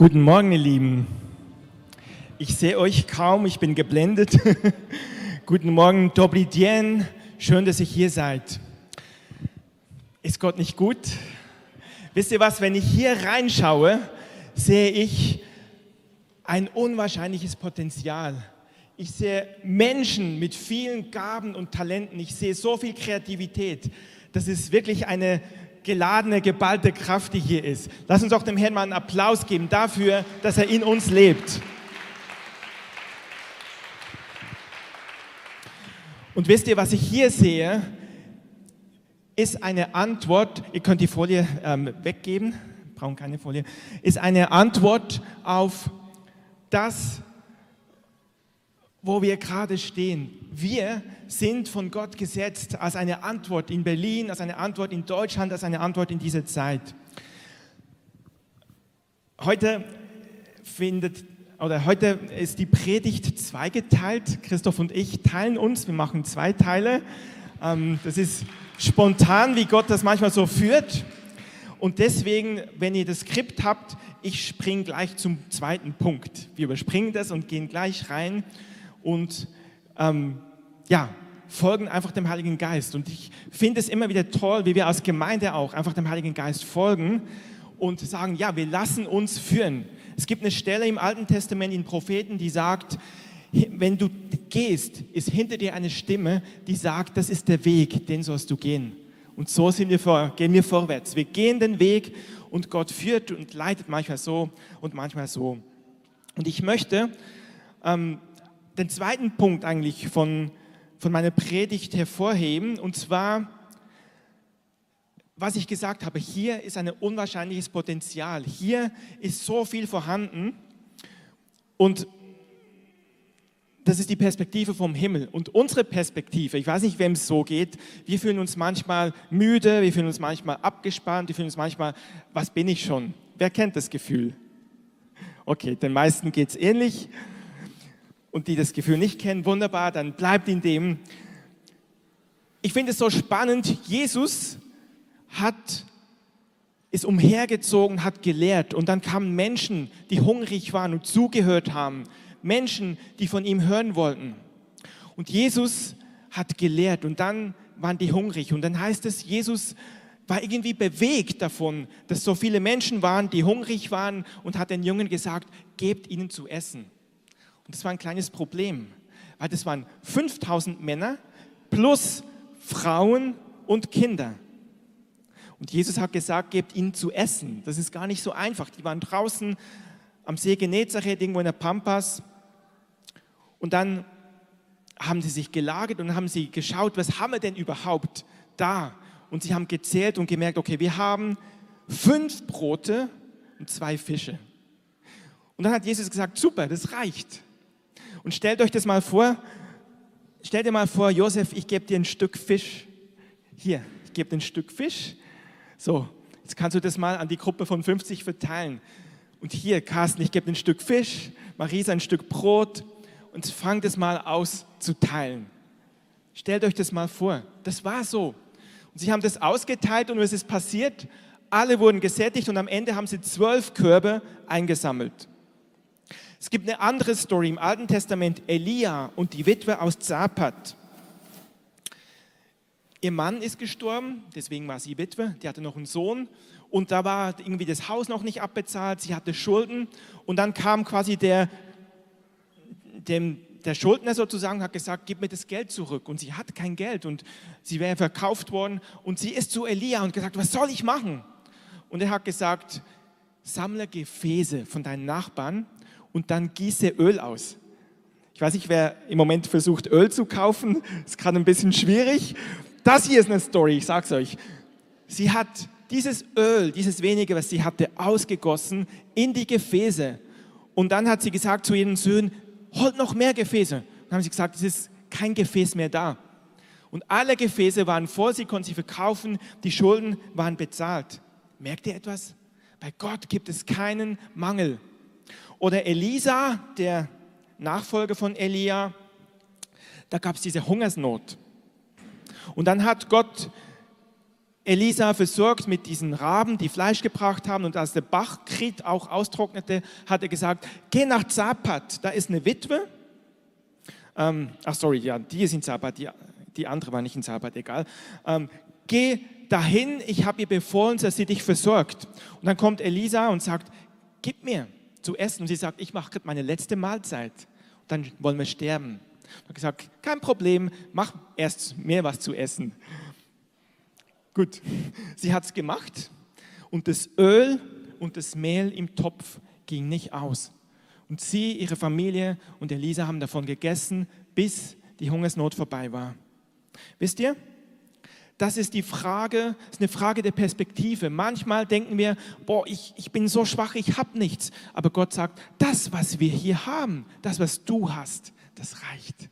Guten Morgen, ihr Lieben. Ich sehe euch kaum, ich bin geblendet. Guten Morgen, Dobri Dien. Schön, dass ihr hier seid. Ist Gott nicht gut? Wisst ihr was, wenn ich hier reinschaue, sehe ich ein unwahrscheinliches Potenzial. Ich sehe Menschen mit vielen Gaben und Talenten. Ich sehe so viel Kreativität. Das ist wirklich eine geladene, geballte Kraft, die hier ist. Lass uns auch dem Herrn mal einen Applaus geben dafür, dass er in uns lebt. Und wisst ihr, was ich hier sehe, ist eine Antwort, ihr könnt die Folie ähm, weggeben, brauchen keine Folie, ist eine Antwort auf das, wo wir gerade stehen. Wir sind von Gott gesetzt als eine Antwort in Berlin, als eine Antwort in Deutschland, als eine Antwort in dieser Zeit. Heute findet oder heute ist die Predigt zweigeteilt. Christoph und ich teilen uns, wir machen zwei Teile. Ähm, das ist spontan, wie Gott das manchmal so führt. Und deswegen, wenn ihr das Skript habt, ich springe gleich zum zweiten Punkt. Wir überspringen das und gehen gleich rein und ähm, ja, folgen einfach dem Heiligen Geist. Und ich finde es immer wieder toll, wie wir als Gemeinde auch einfach dem Heiligen Geist folgen und sagen, ja, wir lassen uns führen. Es gibt eine Stelle im Alten Testament in Propheten, die sagt, wenn du gehst, ist hinter dir eine Stimme, die sagt, das ist der Weg, den sollst du gehen. Und so sind wir vor, gehen wir vorwärts. Wir gehen den Weg und Gott führt und leitet manchmal so und manchmal so. Und ich möchte ähm, den zweiten Punkt eigentlich von, von meiner Predigt hervorheben, und zwar, was ich gesagt habe, hier ist ein unwahrscheinliches Potenzial. Hier ist so viel vorhanden und das ist die Perspektive vom Himmel. Und unsere Perspektive, ich weiß nicht, wem es so geht, wir fühlen uns manchmal müde, wir fühlen uns manchmal abgespannt, wir fühlen uns manchmal, was bin ich schon? Wer kennt das Gefühl? Okay, den meisten geht es ähnlich und die das Gefühl nicht kennen, wunderbar, dann bleibt in dem. Ich finde es so spannend, Jesus hat, ist umhergezogen, hat gelehrt und dann kamen Menschen, die hungrig waren und zugehört haben, Menschen, die von ihm hören wollten. Und Jesus hat gelehrt und dann waren die hungrig und dann heißt es, Jesus war irgendwie bewegt davon, dass so viele Menschen waren, die hungrig waren und hat den Jungen gesagt, gebt ihnen zu essen. Und das war ein kleines Problem, weil das waren 5000 Männer plus Frauen und Kinder. Und Jesus hat gesagt, gebt ihnen zu essen. Das ist gar nicht so einfach. Die waren draußen am See Genezareth, irgendwo in der Pampas. Und dann haben sie sich gelagert und haben sie geschaut, was haben wir denn überhaupt da? Und sie haben gezählt und gemerkt, okay, wir haben fünf Brote und zwei Fische. Und dann hat Jesus gesagt, super, das reicht. Und stellt euch das mal vor, stellt dir mal vor, Josef, ich gebe dir ein Stück Fisch. Hier, ich gebe dir ein Stück Fisch. So, jetzt kannst du das mal an die Gruppe von 50 verteilen. Und hier, Carsten, ich gebe dir ein Stück Fisch, Marisa ein Stück Brot und fangt es mal aus zu teilen. Stellt euch das mal vor. Das war so. Und sie haben das ausgeteilt und was ist passiert? Alle wurden gesättigt und am Ende haben sie zwölf Körbe eingesammelt. Es gibt eine andere Story im Alten Testament, Elia und die Witwe aus Zapat. Ihr Mann ist gestorben, deswegen war sie Witwe, die hatte noch einen Sohn. Und da war irgendwie das Haus noch nicht abbezahlt, sie hatte Schulden. Und dann kam quasi der, dem, der Schuldner sozusagen, hat gesagt, gib mir das Geld zurück. Und sie hat kein Geld. Und sie wäre verkauft worden. Und sie ist zu Elia und gesagt, was soll ich machen? Und er hat gesagt, sammle Gefäße von deinen Nachbarn und dann gieße Öl aus. Ich weiß nicht, wer im Moment versucht, Öl zu kaufen. Das ist gerade ein bisschen schwierig. Das hier ist eine Story, ich sag's euch. Sie hat dieses Öl, dieses wenige, was sie hatte, ausgegossen in die Gefäße. Und dann hat sie gesagt zu ihren Söhnen, holt noch mehr Gefäße. Dann haben sie gesagt, es ist kein Gefäß mehr da. Und alle Gefäße waren voll, sie konnten sie verkaufen, die Schulden waren bezahlt. Merkt ihr etwas? Bei Gott gibt es keinen Mangel. Oder Elisa, der Nachfolger von Elia, da gab es diese Hungersnot. Und dann hat Gott Elisa versorgt mit diesen Raben, die Fleisch gebracht haben. Und als der Bachkrit auch austrocknete, hat er gesagt, geh nach Zapat, da ist eine Witwe. Ähm, ach sorry, ja, die ist in Zapat, die, die andere war nicht in Zapat, egal. Ähm, geh dahin, ich habe ihr befohlen, dass sie dich versorgt. Und dann kommt Elisa und sagt, gib mir zu essen. Und sie sagt, ich mache meine letzte Mahlzeit. Und dann wollen wir sterben. Und hat gesagt, kein Problem, mach erst mehr was zu essen. Gut, sie hat es gemacht und das Öl und das Mehl im Topf ging nicht aus. Und sie, ihre Familie und Elisa haben davon gegessen, bis die Hungersnot vorbei war. Wisst ihr? Das ist die Frage, ist eine Frage der Perspektive. Manchmal denken wir, boah, ich, ich bin so schwach, ich habe nichts. Aber Gott sagt, das, was wir hier haben, das, was du hast, das reicht.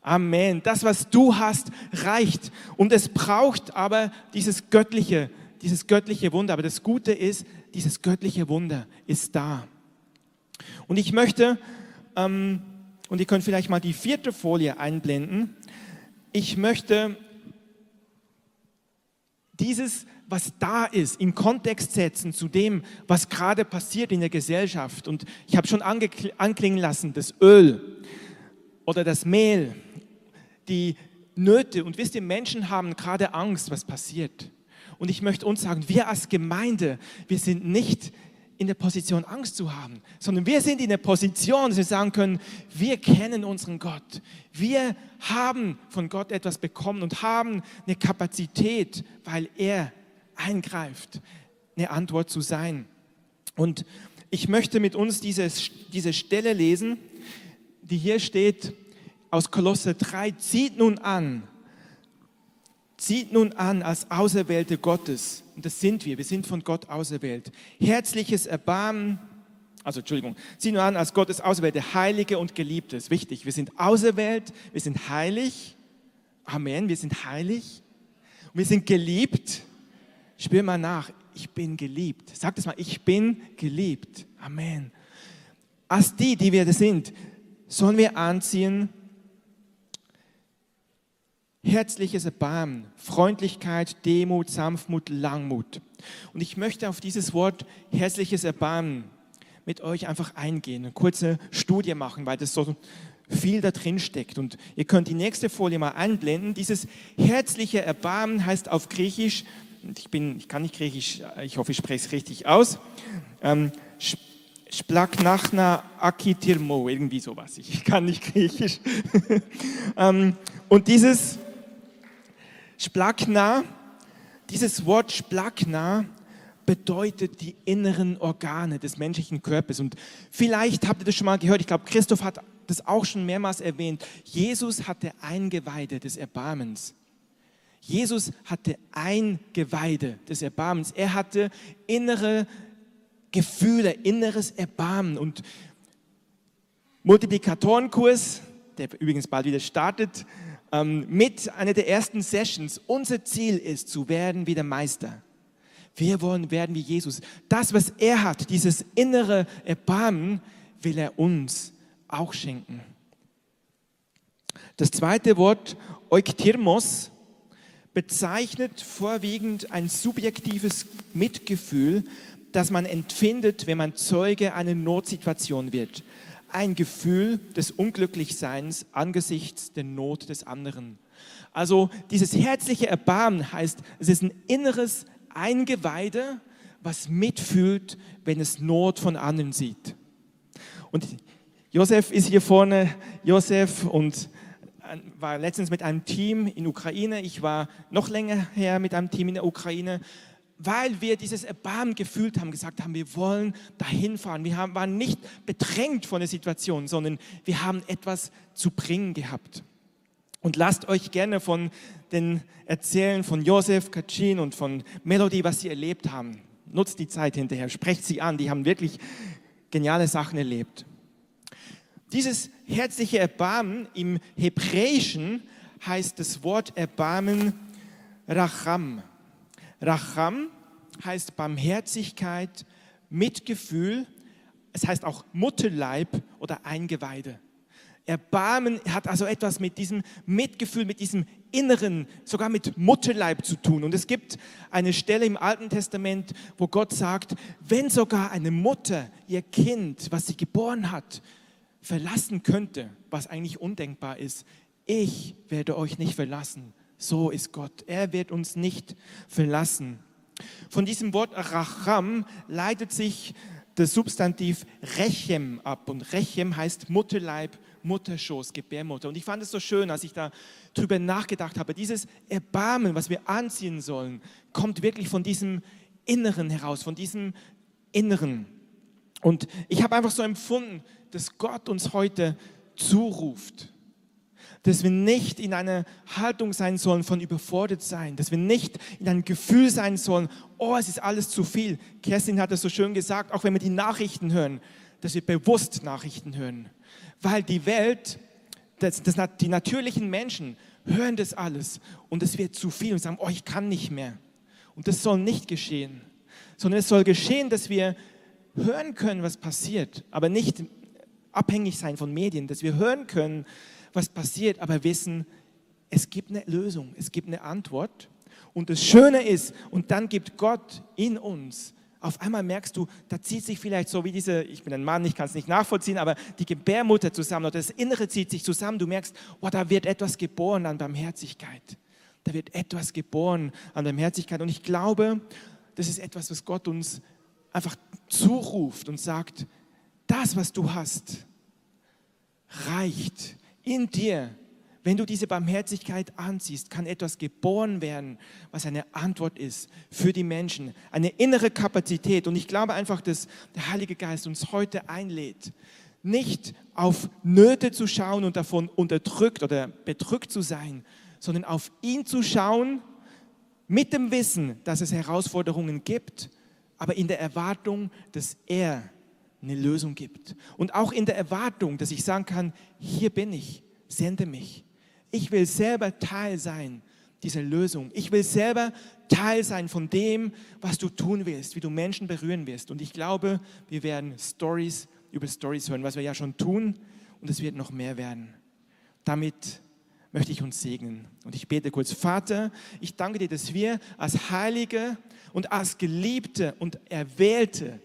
Amen. Das, was du hast, reicht. Und es braucht aber dieses göttliche, dieses göttliche Wunder. Aber das Gute ist, dieses göttliche Wunder ist da. Und ich möchte, ähm, und ihr könnt vielleicht mal die vierte Folie einblenden, ich möchte dieses, was da ist, in Kontext setzen zu dem, was gerade passiert in der Gesellschaft. Und ich habe schon anklingen lassen, das Öl oder das Mehl die Nöte. Und wisst ihr, Menschen haben gerade Angst, was passiert. Und ich möchte uns sagen, wir als Gemeinde, wir sind nicht in der Position, Angst zu haben, sondern wir sind in der Position, dass wir sagen können, wir kennen unseren Gott. Wir haben von Gott etwas bekommen und haben eine Kapazität, weil er eingreift, eine Antwort zu sein. Und ich möchte mit uns diese, diese Stelle lesen, die hier steht, aus Kolosse 3, zieht nun an, zieht nun an als Auserwählte Gottes, und das sind wir, wir sind von Gott auserwählt, herzliches Erbarmen, also Entschuldigung, zieht nun an als Gottes Auserwählte, Heilige und Geliebte, ist wichtig, wir sind auserwählt, wir sind heilig, Amen, wir sind heilig, und wir sind geliebt, spür mal nach, ich bin geliebt, sag das mal, ich bin geliebt, Amen. Als die, die wir sind, sollen wir anziehen, herzliches Erbarmen, Freundlichkeit, Demut, Sanftmut, Langmut. Und ich möchte auf dieses Wort herzliches Erbarmen mit euch einfach eingehen, eine kurze Studie machen, weil das so viel da drin steckt. Und ihr könnt die nächste Folie mal einblenden. Dieses herzliche Erbarmen heißt auf Griechisch, ich, bin, ich kann nicht Griechisch, ich hoffe, ich spreche es richtig aus, ähm, Splaknachna Akitirmo, irgendwie sowas. Ich kann nicht Griechisch. ähm, und dieses Splakna, dieses Wort Splakna bedeutet die inneren Organe des menschlichen Körpers. Und vielleicht habt ihr das schon mal gehört, ich glaube, Christoph hat das auch schon mehrmals erwähnt. Jesus hatte Eingeweide des Erbarmens. Jesus hatte Eingeweide des Erbarmens. Er hatte innere Gefühle, inneres Erbarmen. Und Multiplikatorenkurs, der übrigens bald wieder startet, mit einer der ersten Sessions. Unser Ziel ist, zu werden wie der Meister. Wir wollen werden wie Jesus. Das, was er hat, dieses innere Erbarmen, will er uns auch schenken. Das zweite Wort, Euktirmos, bezeichnet vorwiegend ein subjektives Mitgefühl, das man empfindet, wenn man Zeuge einer Notsituation wird ein Gefühl des Unglücklichseins angesichts der Not des anderen. Also dieses herzliche Erbarmen heißt, es ist ein inneres Eingeweide, was mitfühlt, wenn es Not von anderen sieht. Und Josef ist hier vorne, Josef und äh, war letztens mit einem Team in Ukraine. Ich war noch länger her mit einem Team in der Ukraine weil wir dieses Erbarmen gefühlt haben, gesagt haben, wir wollen dahin fahren. Wir haben, waren nicht bedrängt von der Situation, sondern wir haben etwas zu bringen gehabt. Und lasst euch gerne von den Erzählen von Josef, Kacin und von Melody, was sie erlebt haben. Nutzt die Zeit hinterher, sprecht sie an, die haben wirklich geniale Sachen erlebt. Dieses herzliche Erbarmen im Hebräischen heißt das Wort Erbarmen Racham. Racham heißt Barmherzigkeit, Mitgefühl, es heißt auch Mutterleib oder Eingeweide. Erbarmen hat also etwas mit diesem Mitgefühl, mit diesem Inneren, sogar mit Mutterleib zu tun. Und es gibt eine Stelle im Alten Testament, wo Gott sagt, wenn sogar eine Mutter ihr Kind, was sie geboren hat, verlassen könnte, was eigentlich undenkbar ist, ich werde euch nicht verlassen. So ist Gott. Er wird uns nicht verlassen. Von diesem Wort Racham leitet sich das Substantiv Rechem ab. Und Rechem heißt Mutterleib, Mutterschoß, Gebärmutter. Und ich fand es so schön, als ich da drüber nachgedacht habe. Dieses Erbarmen, was wir anziehen sollen, kommt wirklich von diesem Inneren heraus, von diesem Inneren. Und ich habe einfach so empfunden, dass Gott uns heute zuruft dass wir nicht in einer Haltung sein sollen von überfordert sein, dass wir nicht in einem Gefühl sein sollen, oh, es ist alles zu viel. Kerstin hat es so schön gesagt, auch wenn wir die Nachrichten hören, dass wir bewusst Nachrichten hören, weil die Welt, das, das, die natürlichen Menschen hören das alles und es wird zu viel und sagen, oh, ich kann nicht mehr. Und das soll nicht geschehen, sondern es soll geschehen, dass wir hören können, was passiert, aber nicht abhängig sein von Medien, dass wir hören können, was passiert, aber wissen, es gibt eine Lösung, es gibt eine Antwort. Und das Schöne ist, und dann gibt Gott in uns, auf einmal merkst du, da zieht sich vielleicht so wie diese, ich bin ein Mann, ich kann es nicht nachvollziehen, aber die Gebärmutter zusammen oder das Innere zieht sich zusammen. Du merkst, oh, da wird etwas geboren an Barmherzigkeit. Da wird etwas geboren an Barmherzigkeit. Und ich glaube, das ist etwas, was Gott uns einfach zuruft und sagt, das, was du hast, reicht in dir, wenn du diese Barmherzigkeit anziehst, kann etwas geboren werden, was eine Antwort ist für die Menschen, eine innere Kapazität. Und ich glaube einfach, dass der Heilige Geist uns heute einlädt, nicht auf Nöte zu schauen und davon unterdrückt oder bedrückt zu sein, sondern auf ihn zu schauen mit dem Wissen, dass es Herausforderungen gibt, aber in der Erwartung, dass er eine Lösung gibt. Und auch in der Erwartung, dass ich sagen kann, hier bin ich, sende mich. Ich will selber Teil sein dieser Lösung. Ich will selber Teil sein von dem, was du tun willst, wie du Menschen berühren wirst. Und ich glaube, wir werden Stories über Stories hören, was wir ja schon tun. Und es wird noch mehr werden. Damit möchte ich uns segnen. Und ich bete kurz, Vater, ich danke dir, dass wir als Heilige und als Geliebte und Erwählte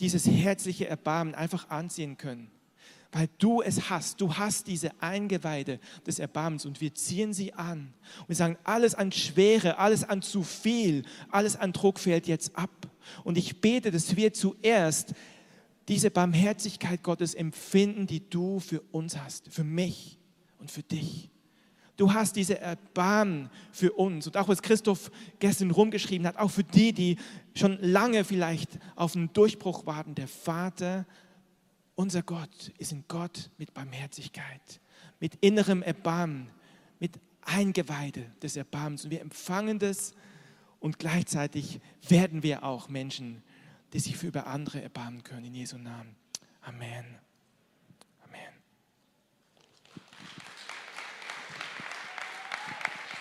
dieses herzliche Erbarmen einfach ansehen können. Weil du es hast. Du hast diese Eingeweide des Erbarmens und wir ziehen sie an. Und wir sagen, alles an Schwere, alles an zu viel, alles an Druck fällt jetzt ab. Und ich bete, dass wir zuerst diese Barmherzigkeit Gottes empfinden, die du für uns hast, für mich und für dich. Du hast diese Erbarmen für uns. Und auch was Christoph gestern rumgeschrieben hat, auch für die, die schon lange vielleicht auf einen Durchbruch warten. Der Vater, unser Gott, ist ein Gott mit Barmherzigkeit, mit innerem Erbarmen, mit Eingeweide des Erbarmens. Und wir empfangen das und gleichzeitig werden wir auch Menschen, die sich für über andere erbarmen können. In Jesu Namen. Amen.